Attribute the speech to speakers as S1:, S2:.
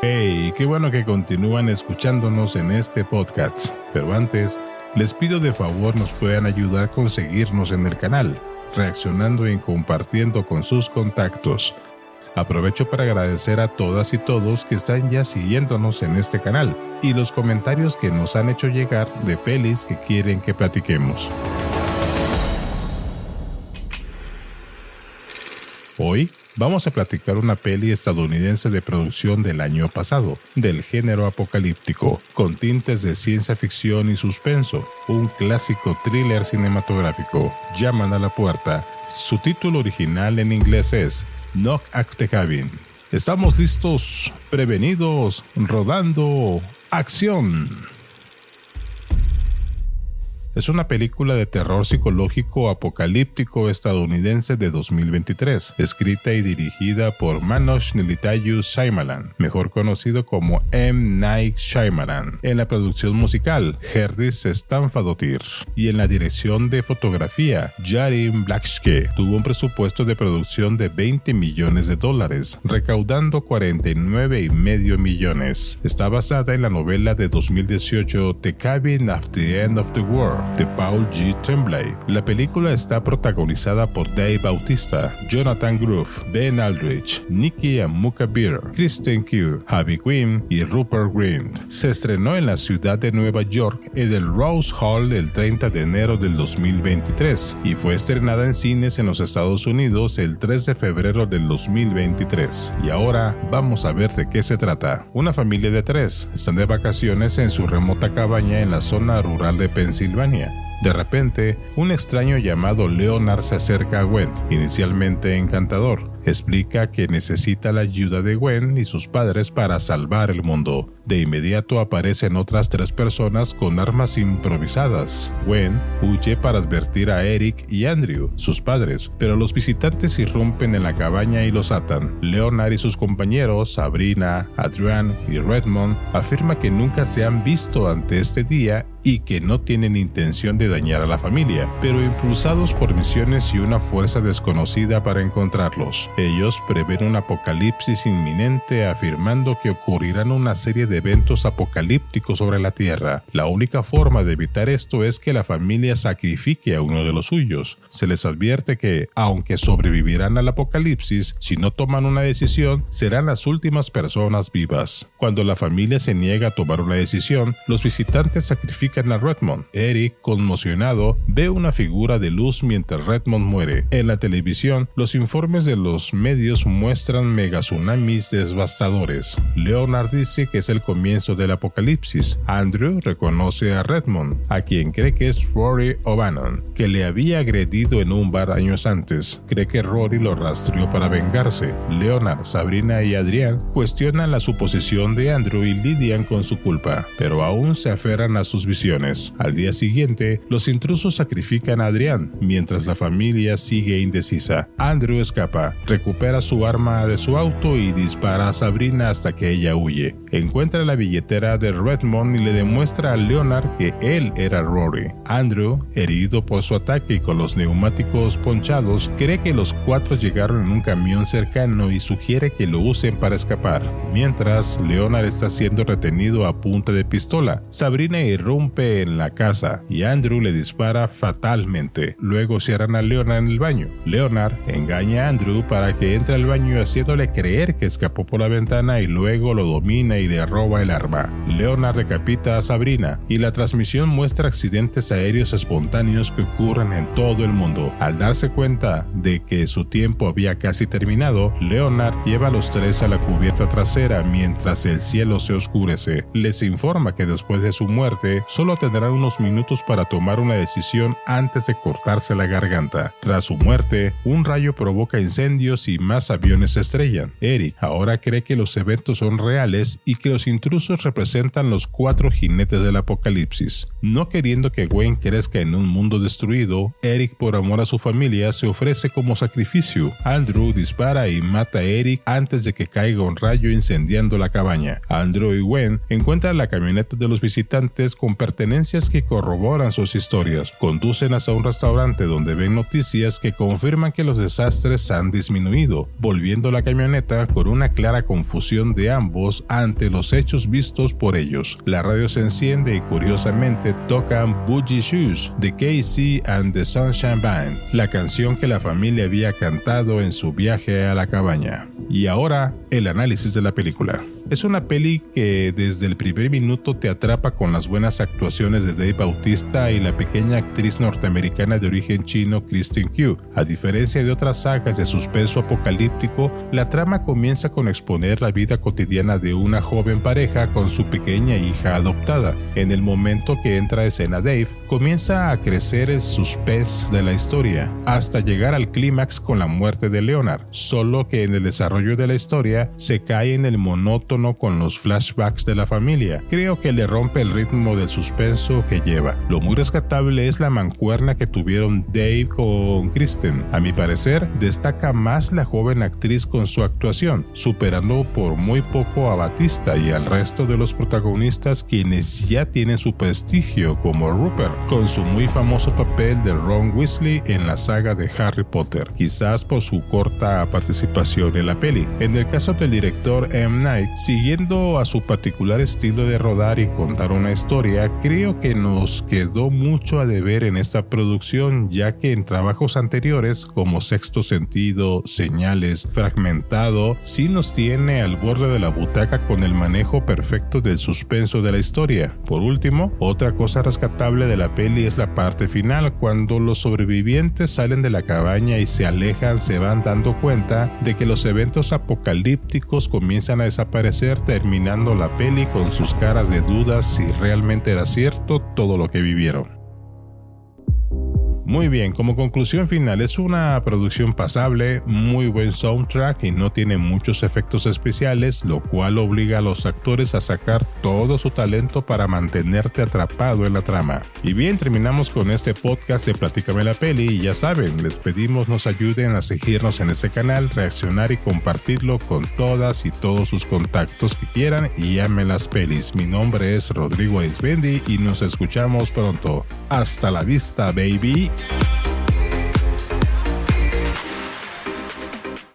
S1: Hey, qué bueno que continúan escuchándonos en este podcast. Pero antes, les pido de favor nos puedan ayudar a conseguirnos en el canal, reaccionando y compartiendo con sus contactos. Aprovecho para agradecer a todas y todos que están ya siguiéndonos en este canal y los comentarios que nos han hecho llegar de pelis que quieren que platiquemos. Hoy vamos a platicar una peli estadounidense de producción del año pasado, del género apocalíptico, con tintes de ciencia ficción y suspenso, un clásico thriller cinematográfico, Llaman a la puerta. Su título original en inglés es Knock at the Cabin. Estamos listos, prevenidos, rodando, acción. Es una película de terror psicológico apocalíptico estadounidense de 2023, escrita y dirigida por Manoj Nilitayu Shyamalan, mejor conocido como M. Night Shyamalan, en la producción musical Herdis Stanfadotir y en la dirección de fotografía Jarin Blackske. Tuvo un presupuesto de producción de 20 millones de dólares, recaudando 49 y medio millones. Está basada en la novela de 2018 The Cabin at the End of the World de Paul G. Tremblay. La película está protagonizada por Dave Bautista, Jonathan Groove, Ben Aldrich, Nicky Amukabir, Kristen Q, Javi Quinn y Rupert Grint. Se estrenó en la ciudad de Nueva York en el Rose Hall el 30 de enero del 2023 y fue estrenada en cines en los Estados Unidos el 3 de febrero del 2023. Y ahora vamos a ver de qué se trata. Una familia de tres están de vacaciones en su remota cabaña en la zona rural de Pensilvania here. De repente, un extraño llamado Leonard se acerca a Gwen, inicialmente encantador. Explica que necesita la ayuda de Gwen y sus padres para salvar el mundo. De inmediato aparecen otras tres personas con armas improvisadas. Gwen huye para advertir a Eric y Andrew, sus padres, pero los visitantes irrumpen en la cabaña y los atan. Leonard y sus compañeros, Sabrina, Adrian y Redmond, afirman que nunca se han visto ante este día y que no tienen intención de dañar a la familia, pero impulsados por visiones y una fuerza desconocida para encontrarlos. Ellos prevén un apocalipsis inminente afirmando que ocurrirán una serie de eventos apocalípticos sobre la Tierra. La única forma de evitar esto es que la familia sacrifique a uno de los suyos. Se les advierte que, aunque sobrevivirán al apocalipsis, si no toman una decisión, serán las últimas personas vivas. Cuando la familia se niega a tomar una decisión, los visitantes sacrifican a Redmond. Eric, conmocionado, ve una figura de luz mientras Redmond muere. En la televisión, los informes de los medios muestran megatsunamis devastadores. Leonard dice que es el comienzo del apocalipsis. Andrew reconoce a Redmond, a quien cree que es Rory O'Bannon, que le había agredido en un bar años antes. Cree que Rory lo rastreó para vengarse. Leonard, Sabrina y Adrián cuestionan la suposición de Andrew y lidian con su culpa, pero aún se aferran a sus visiones al día siguiente, los intrusos sacrifican a Adrián, mientras la familia sigue indecisa. Andrew escapa, recupera su arma de su auto y dispara a Sabrina hasta que ella huye. Encuentra la billetera de Redmond y le demuestra a Leonard que él era Rory. Andrew, herido por su ataque y con los neumáticos ponchados, cree que los cuatro llegaron en un camión cercano y sugiere que lo usen para escapar. Mientras, Leonard está siendo retenido a punta de pistola. Sabrina irrumpe en la casa y Andrew le dispara fatalmente. Luego cierran a Leonard en el baño. Leonard engaña a Andrew para que entre al baño haciéndole creer que escapó por la ventana y luego lo domina y le roba el arma. Leonard decapita a Sabrina y la transmisión muestra accidentes aéreos espontáneos que ocurren en todo el mundo. Al darse cuenta de que su tiempo había casi terminado, Leonard lleva a los tres a la cubierta trasera mientras el cielo se oscurece. Les informa que después de su muerte, solo tendrán unos minutos para tomar una decisión antes de cortarse la garganta. Tras su muerte, un rayo provoca incendios y más aviones se estrellan. Eric ahora cree que los eventos son reales y que los intrusos representan los cuatro jinetes del apocalipsis. No queriendo que Gwen crezca en un mundo destruido, Eric por amor a su familia se ofrece como sacrificio. Andrew dispara y mata a Eric antes de que caiga un rayo incendiando la cabaña. Andrew y Gwen encuentran la camioneta de los visitantes con pertenencias que corroboran sus historias. Conducen hasta un restaurante donde ven noticias que confirman que los desastres han disminuido, volviendo la camioneta con una clara confusión de ambos ante los hechos vistos por ellos. La radio se enciende y curiosamente tocan Bougie Shoes de Casey and the Sunshine Band, la canción que la familia había cantado en su viaje a la cabaña. Y ahora el análisis de la película. Es una peli que desde el primer minuto te atrapa con las buenas actuaciones de Dave Bautista y la pequeña actriz norteamericana de origen chino Kristen Q. A diferencia de otras sagas de suspenso apocalíptico, la trama comienza con exponer la vida cotidiana de una joven pareja con su pequeña hija adoptada. En el momento que entra escena Dave, comienza a crecer el suspense de la historia, hasta llegar al clímax con la muerte de Leonard, solo que en el desarrollo de la historia se cae en el monótono con los flashbacks de la familia. Creo que le rompe el ritmo del suspenso que lleva. Lo muy rescatable es la mancuerna que tuvieron Dave con Kristen. A mi parecer, destaca más la joven actriz con su actuación, superando por muy poco a Batista y al resto de los protagonistas quienes ya tienen su prestigio como Rupert, con su muy famoso papel de Ron Weasley en la saga de Harry Potter, quizás por su corta participación en la peli. En el caso del director M. Night, Siguiendo a su particular estilo de rodar y contar una historia, creo que nos quedó mucho a deber en esta producción, ya que en trabajos anteriores como Sexto Sentido, Señales, Fragmentado, sí nos tiene al borde de la butaca con el manejo perfecto del suspenso de la historia. Por último, otra cosa rescatable de la peli es la parte final, cuando los sobrevivientes salen de la cabaña y se alejan, se van dando cuenta de que los eventos apocalípticos comienzan a desaparecer terminando la peli con sus caras de dudas si realmente era cierto todo lo que vivieron. Muy bien, como conclusión final, es una producción pasable, muy buen soundtrack y no tiene muchos efectos especiales, lo cual obliga a los actores a sacar todo su talento para mantenerte atrapado en la trama. Y bien, terminamos con este podcast de Platícame la Peli y ya saben, les pedimos nos ayuden a seguirnos en este canal, reaccionar y compartirlo con todas y todos sus contactos que quieran y amen las pelis. Mi nombre es Rodrigo Esbendi y nos escuchamos pronto. Hasta la vista, baby. Thank you